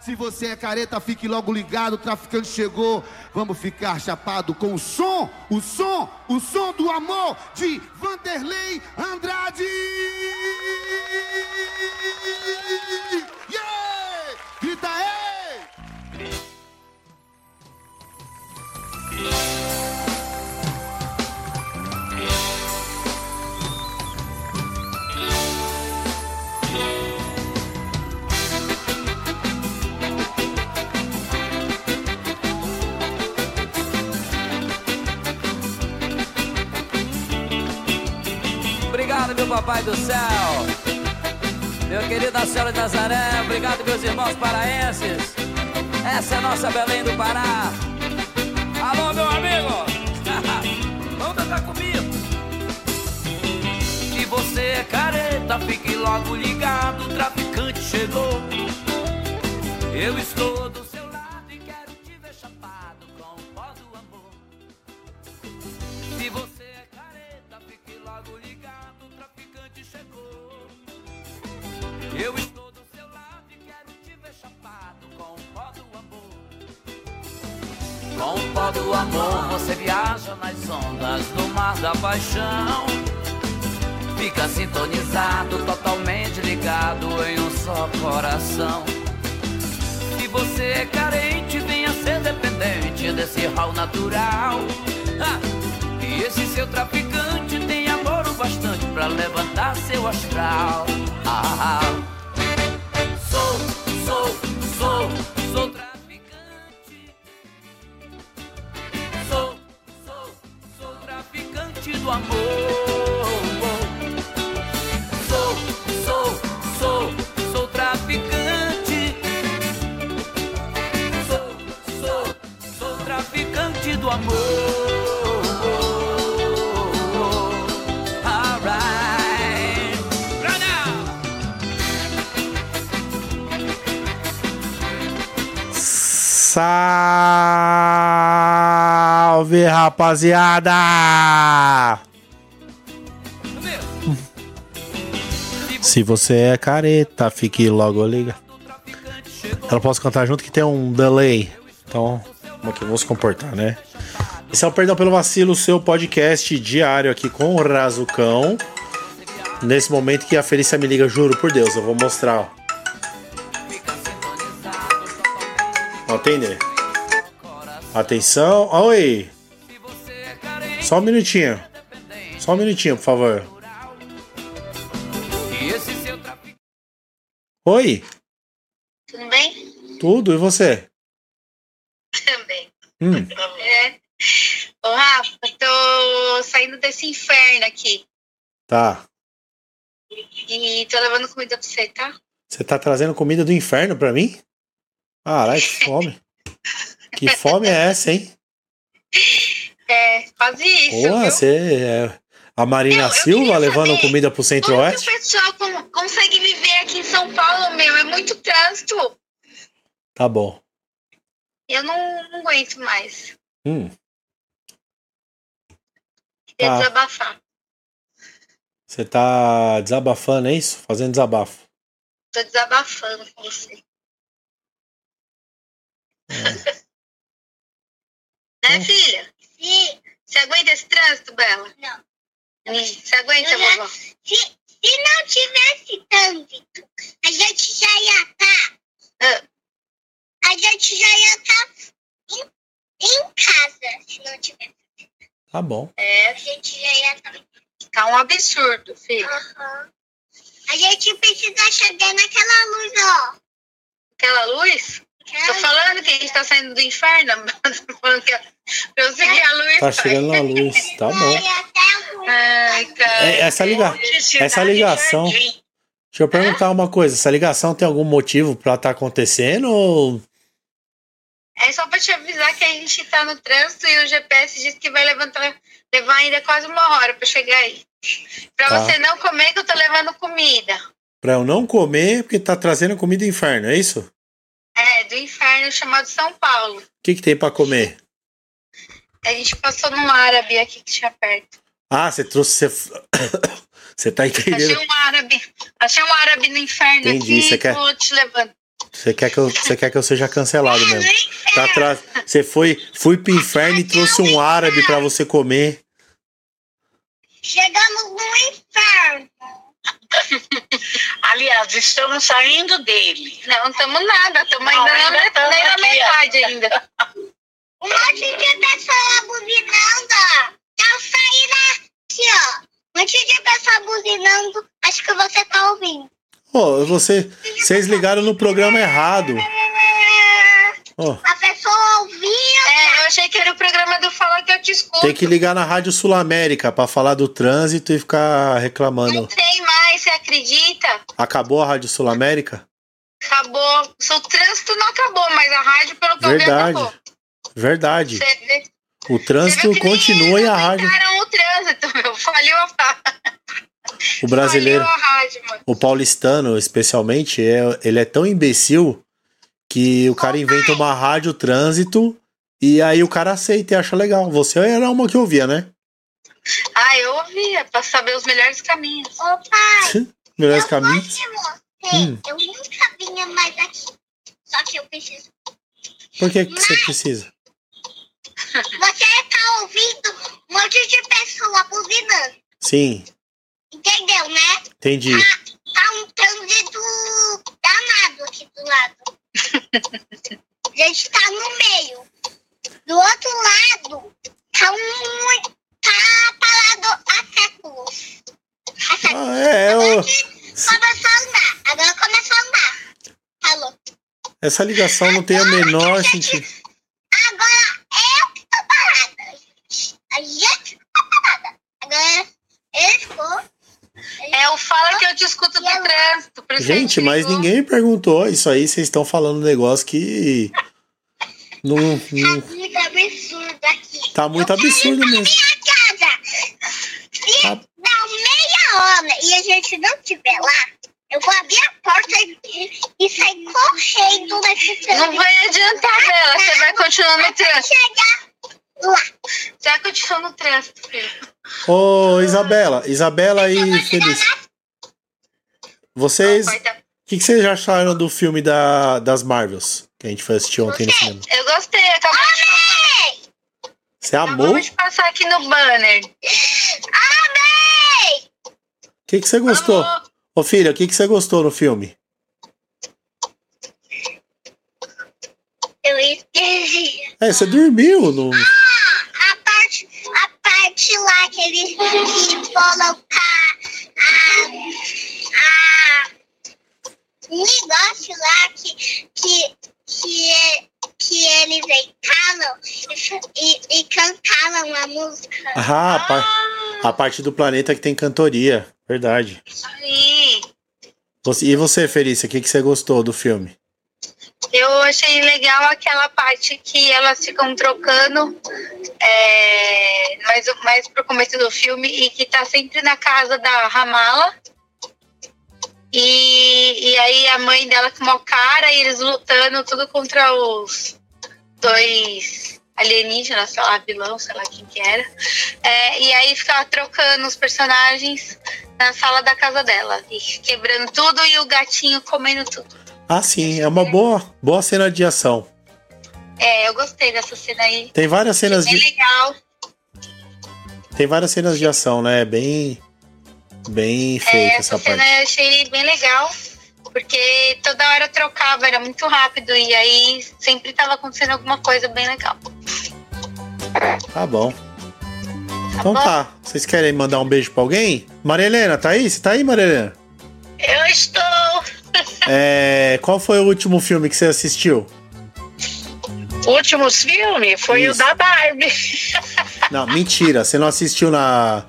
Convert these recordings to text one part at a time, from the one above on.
Se você é careta, fique logo ligado, o traficante chegou. Vamos ficar chapado com o som, o som, o som do amor de Vanderlei Andrade. Yeah! Grita aí! Meu papai do céu. Meu querido Marcelo de Nazaré, obrigado, meus irmãos paraenses. Essa é a nossa Belém do Pará. Alô, meu amigo. Vamos cantar comigo. Se você é careta, fique logo ligado. O traficante chegou. Eu estou do amor, você viaja nas ondas do mar da paixão. Fica sintonizado, totalmente ligado em um só coração. Se você é carente, venha ser dependente desse rol natural. Ah, e esse seu traficante tem amor o bastante pra levantar seu astral. Ah, sou, do amor. Sou, sou, sou, sou traficante. Sou, sou, sou traficante do amor. Alright. Salve, rapaziada! Se você é careta, fique logo. Eu não posso cantar junto que tem um delay. Então, como que eu vou se comportar, né? Esse é o Perdão pelo Vacilo, seu podcast diário aqui com o Razucão. Nesse momento que a Felícia me liga, juro por Deus, eu vou mostrar. ó. Vou atender. Atenção. Oi. Só um minutinho. Só um minutinho, por favor. Oi. Tudo bem? Tudo, e você? Também. Hum, É. Ô, Rafa, tô saindo desse inferno aqui. tá. E tô levando comida pra você, tá? Você tá trazendo comida do inferno pra mim? Caralho, que fome. Que fome é essa, hein? É, quase isso, Porra, você é a Marina eu Silva levando saber comida pro Como que o Centro-Oeste? pessoal con- consegue viver aqui em São Paulo, meu? É muito trânsito. Tá bom. Eu não, não aguento mais. Hum, Queria Tá. desabafar. você tá desabafando, é isso? Fazendo desabafo. Tô desabafando com você. Né, filha? Sim. Você aguenta esse trânsito, Bela? Não. Você aguenta, Eu já- vovó? Se, se não tivesse trânsito, a gente já ia estar. Ah. A gente já ia estar em, em casa, se não tivesse. Tá bom. É, A gente já ia estar. tá um absurdo, filho. Aham. A gente precisa chegar naquela luz, ó. Aquela luz? Tô falando que a gente tá saindo do inferno. Falando que eu seguir a luz. Tá chegando na luz. Tá bom. Ai, cara. É, essa, liga... essa ligação. Deixa eu perguntar uma coisa. Essa ligação tem algum motivo pra tá acontecendo ou. É só pra te avisar que a gente tá no trânsito e o GPS diz que vai levantar, levar ainda quase uma hora pra chegar aí. Pra Tá. você não comer que eu tô levando comida. Pra eu não comer porque tá trazendo comida do inferno, é isso? Do inferno chamado São Paulo. O que, que tem pra comer? A gente passou num árabe aqui que tinha perto. Ah, você trouxe. Você, você tá Achei entendendo? um árabe. Achei um árabe no inferno Entendi, aqui você quer- tô te levando. Você quer que eu, você quer que eu seja cancelado mesmo? Tá atrás. Você foi, fui pro inferno e trouxe um árabe pra você comer. Chegamos no inferno. Aliás, estamos saindo dele. Não, estamos nada, estamos ainda, na, ainda met- tamo nem na metade ainda. Um monte de pessoa buzinando. Tá saindo aqui, ó. Um monte de pessoa buzinando. Acho que você tá ouvindo. Ô, você, vocês ligaram no programa errado. Ó, A pessoa ouvia. É, eu achei que era o programa do Fala que eu te escuto. tem que ligar na Rádio Sul América pra falar do trânsito e ficar reclamando. Não tem mais, você acredita? Acabou a Rádio Sul América? Acabou. O trânsito não acabou, mas a rádio, pelo que Verdade. acabou. Verdade. Vê- O trânsito continua e a rádio. o trânsito, meu. Faliu a, O brasileiro, a rádio, o paulistano especialmente, é, ele é tão imbecil que o cara inventa uma rádio trânsito e aí o cara aceita e acha legal. Você era uma que ouvia, né? Ah, eu ouvia, pra saber os melhores caminhos. Ô, pai. Melhores eu caminhos. Hum. Eu nunca vinha mais aqui. Só que eu preciso. Por que, que você precisa? Você tá ouvindo um monte de pessoa buzinando. Sim, Entendeu, né? entendi. Tá um trânsito danado aqui do lado. A gente tá no meio. Do outro lado, tá um. Tá parado a séculos. A séculos. Ah, é, eu- Começou a andar. Agora começou a andar. Falou. essa ligação não tem o menor sentido. Agora eu que tô parada. A gente que tá parada. Agora ele ficou. É o Fala que eu te escuto do trânsito. por isso que a Gente, mas ligou. ninguém perguntou. Isso aí vocês estão falando um negócio que. Não, não- Tá muito absurdo aqui. tá muito Eu absurdo mesmo. Minha casa. Se Tá. E a gente não estiver lá, eu vou abrir a porta e, e sair correndo nesse trânsito. Não vai adiantar dela, você vai continuar no trânsito. chegar lá. Você vai continuar no trânsito, filho. Ô, Isabela, Isabela e Felícia. Vocês. O que, que vocês acharam do filme da, das Marvels? Que a gente foi assistir ontem no cinema. Eu gostei, acabou de, Amei! Você amou? acabamos de passar aqui no banner. Amei! O que, que você gostou? Amor. Ô filha, o que, que você gostou no filme? Eu esqueci. É, você dormiu no. A parte, a parte lá que eles que colocar a, a negócio lá que, que, que, que eles entraram e, e cantaram a música. Ah, a, par- a parte do planeta que tem cantoria. Verdade. Aí, e você, Felícia, o que, que você gostou do filme? eu achei legal aquela parte que elas ficam trocando é, mais, mais pro começo do filme e que tá sempre na casa da Ramala. E, e aí a mãe dela com uma cara e eles lutando tudo contra os dois alienígenas, sei lá, vilão, sei lá quem que era. É, e aí ficava trocando os personagens na sala da casa dela. E quebrando tudo e o gatinho comendo tudo. Ah, sim, é uma boa, boa cena de ação. É, eu gostei dessa cena aí. Tem várias cenas Bem de, legal. tem várias cenas de ação, né? É bem, bem É, feita essa essa cena parte. eu achei bem legal. Porque toda hora trocava, era muito rápido. E aí sempre tava acontecendo alguma coisa bem legal. Tá bom. Então bom? tá. Vocês querem mandar um beijo pra alguém? Maria Helena, tá aí? Você tá aí, Maria Helena? Eu estou. É, qual foi o último filme que você assistiu? O último filme foi Isso. o da Barbie. Não, mentira. Você não assistiu na,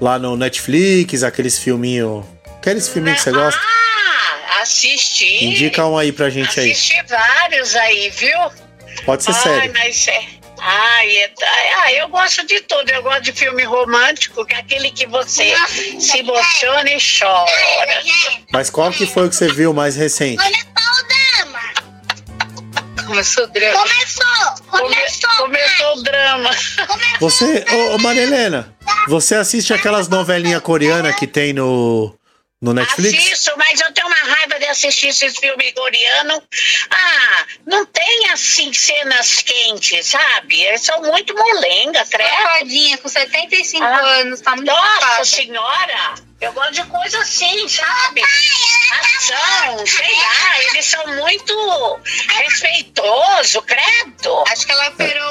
lá no Netflix, aqueles filminhos. Aqueles filminhos que você gosta? Assisti. Indica um aí pra gente aí. Assisti vários aí, viu? Pode ser Ai, sério. mas é. Ai, é- ah, eu gosto de tudo. Eu gosto de filme romântico, que é aquele que você se emociona e chora. Mas qual que foi o que você viu mais recente? Começou o drama. Começou o drama. Começou. Come- Começou. começou o drama. Começou. Você, ô, ô Maria Helena, você assiste aquelas novelinhas coreanas que tem no, No Netflix? Assisto, mas eu tenho uma raiva de assistir esses filmes coreanos. Ah, não tem assim cenas quentes, sabe? Eles são muito molenga, credo. Safadinha, com 75 Ah. anos, tá muito Nossa ocupada. senhora! Eu gosto de coisa assim, sabe? Ação, sei lá, eles são muito respeitosos, credo. Acho que ela operou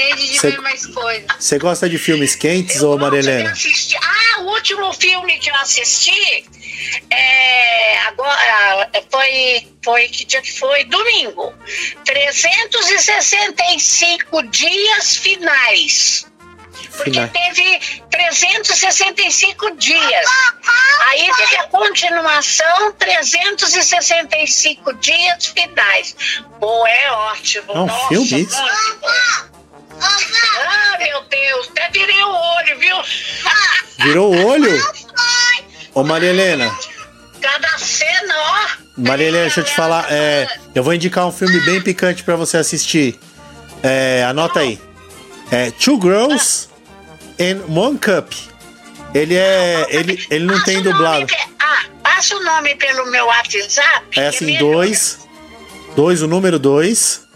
sede de Cê- ver mais coisas. Você gosta de filmes quentes, Eu de Marilena? assistir- Ah, o último filme que eu assisti é, agora foi, foi que dia que foi? Domingo. 365 dias finais. Porque teve 365 dias. Aí teve a continuação, 365 dias finais. Pô, é ótimo. É um Nossa, filme isso? muito bom. Ah, meu Deus, até virei o olho, viu? Virou o olho? Ô Maria Helena, Cada cena, ó. Maria Helena, deixa eu te falar. é, eu vou indicar um filme bem picante pra você assistir. É, anota aí. É Two Girls and One Cup. Ele é. Ele, ele não tem dublado. pe- Ah, passa o nome pelo meu WhatsApp. É que assim, dois. Dois, o número dois.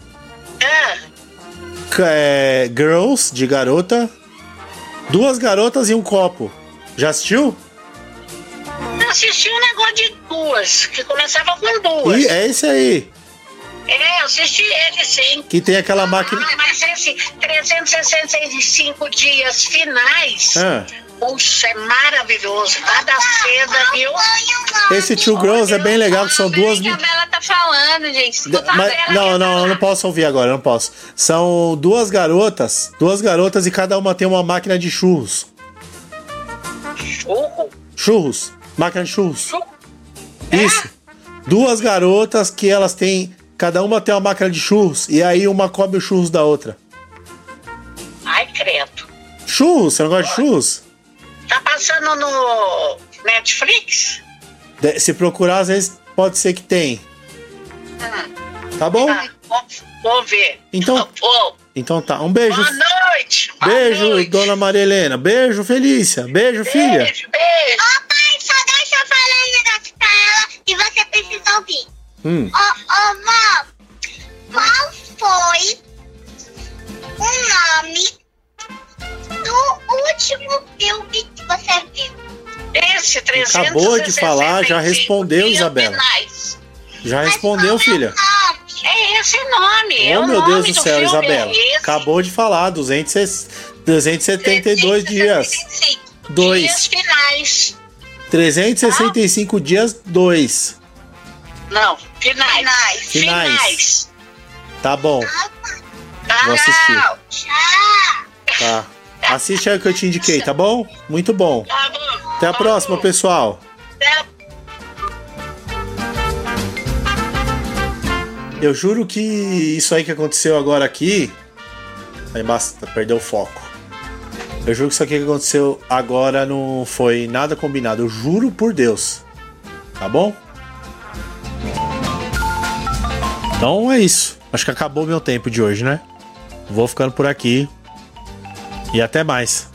Ah, é, girls, de garota. Duas garotas e um copo. Já assistiu? eu assisti um negócio de duas, que começava com duas. E é esse aí. É, eu assisti ele sim. Que tem aquela máquina. Ah, mas esse 365 dias finais, Ah, puxa, é maravilhoso. Cada cena, viu? esse Two Girls é bem legal, que são duas. Que a Bela tá falando, gente. Escuta a Mas- Bela não, não, eu tá não posso ouvir agora, eu não posso. São duas garotas, duas garotas e cada uma tem uma máquina de churros. Churro. Churros, máquina de churros. Churro. Isso. Duas garotas que elas têm, cada uma tem uma máquina de churros e aí uma come os churros da outra. Ai, credo. Churros, você não gosta de churros? Passando no Netflix? Se procurar, às vezes pode ser que tem. Tá bom? Ah, vou, vou ver. Então- Vou. Então tá. Um beijo. Boa noite. Boa Beijo, noite. dona Maria Helena. Beijo, Felícia. Beijo, filha. Beijo, beijo. Ô pai, só deixa eu falar um negócio pra ela e você precisa ouvir. Hum. Ô, ô vó, qual foi Esse 365 Acabou de falar, já respondeu, Isabela. Já respondeu, filha. Nome. É esse nome. é Oh, o meu nome Deus do céu, filme, Isabela. é. Acabou de falar. 200, 272 dias. 365 Dois. Dias finais. 365 dias, 2. Não, finais. Finais. Finais. Finais. Tá bom. Tá? Vou assistir. Tchau. Tá. Assiste aí o que eu te indiquei, tá bom? Muito bom. Tá bom. Até a próxima, pessoal. Eu juro que isso aí que aconteceu agora aqui. Aí basta, perdeu o foco. Eu juro que isso aqui que aconteceu agora não foi nada combinado. Eu juro por Deus. Tá bom? Então é isso. Acho que acabou meu tempo de hoje, né? Vou ficando por aqui. E até mais.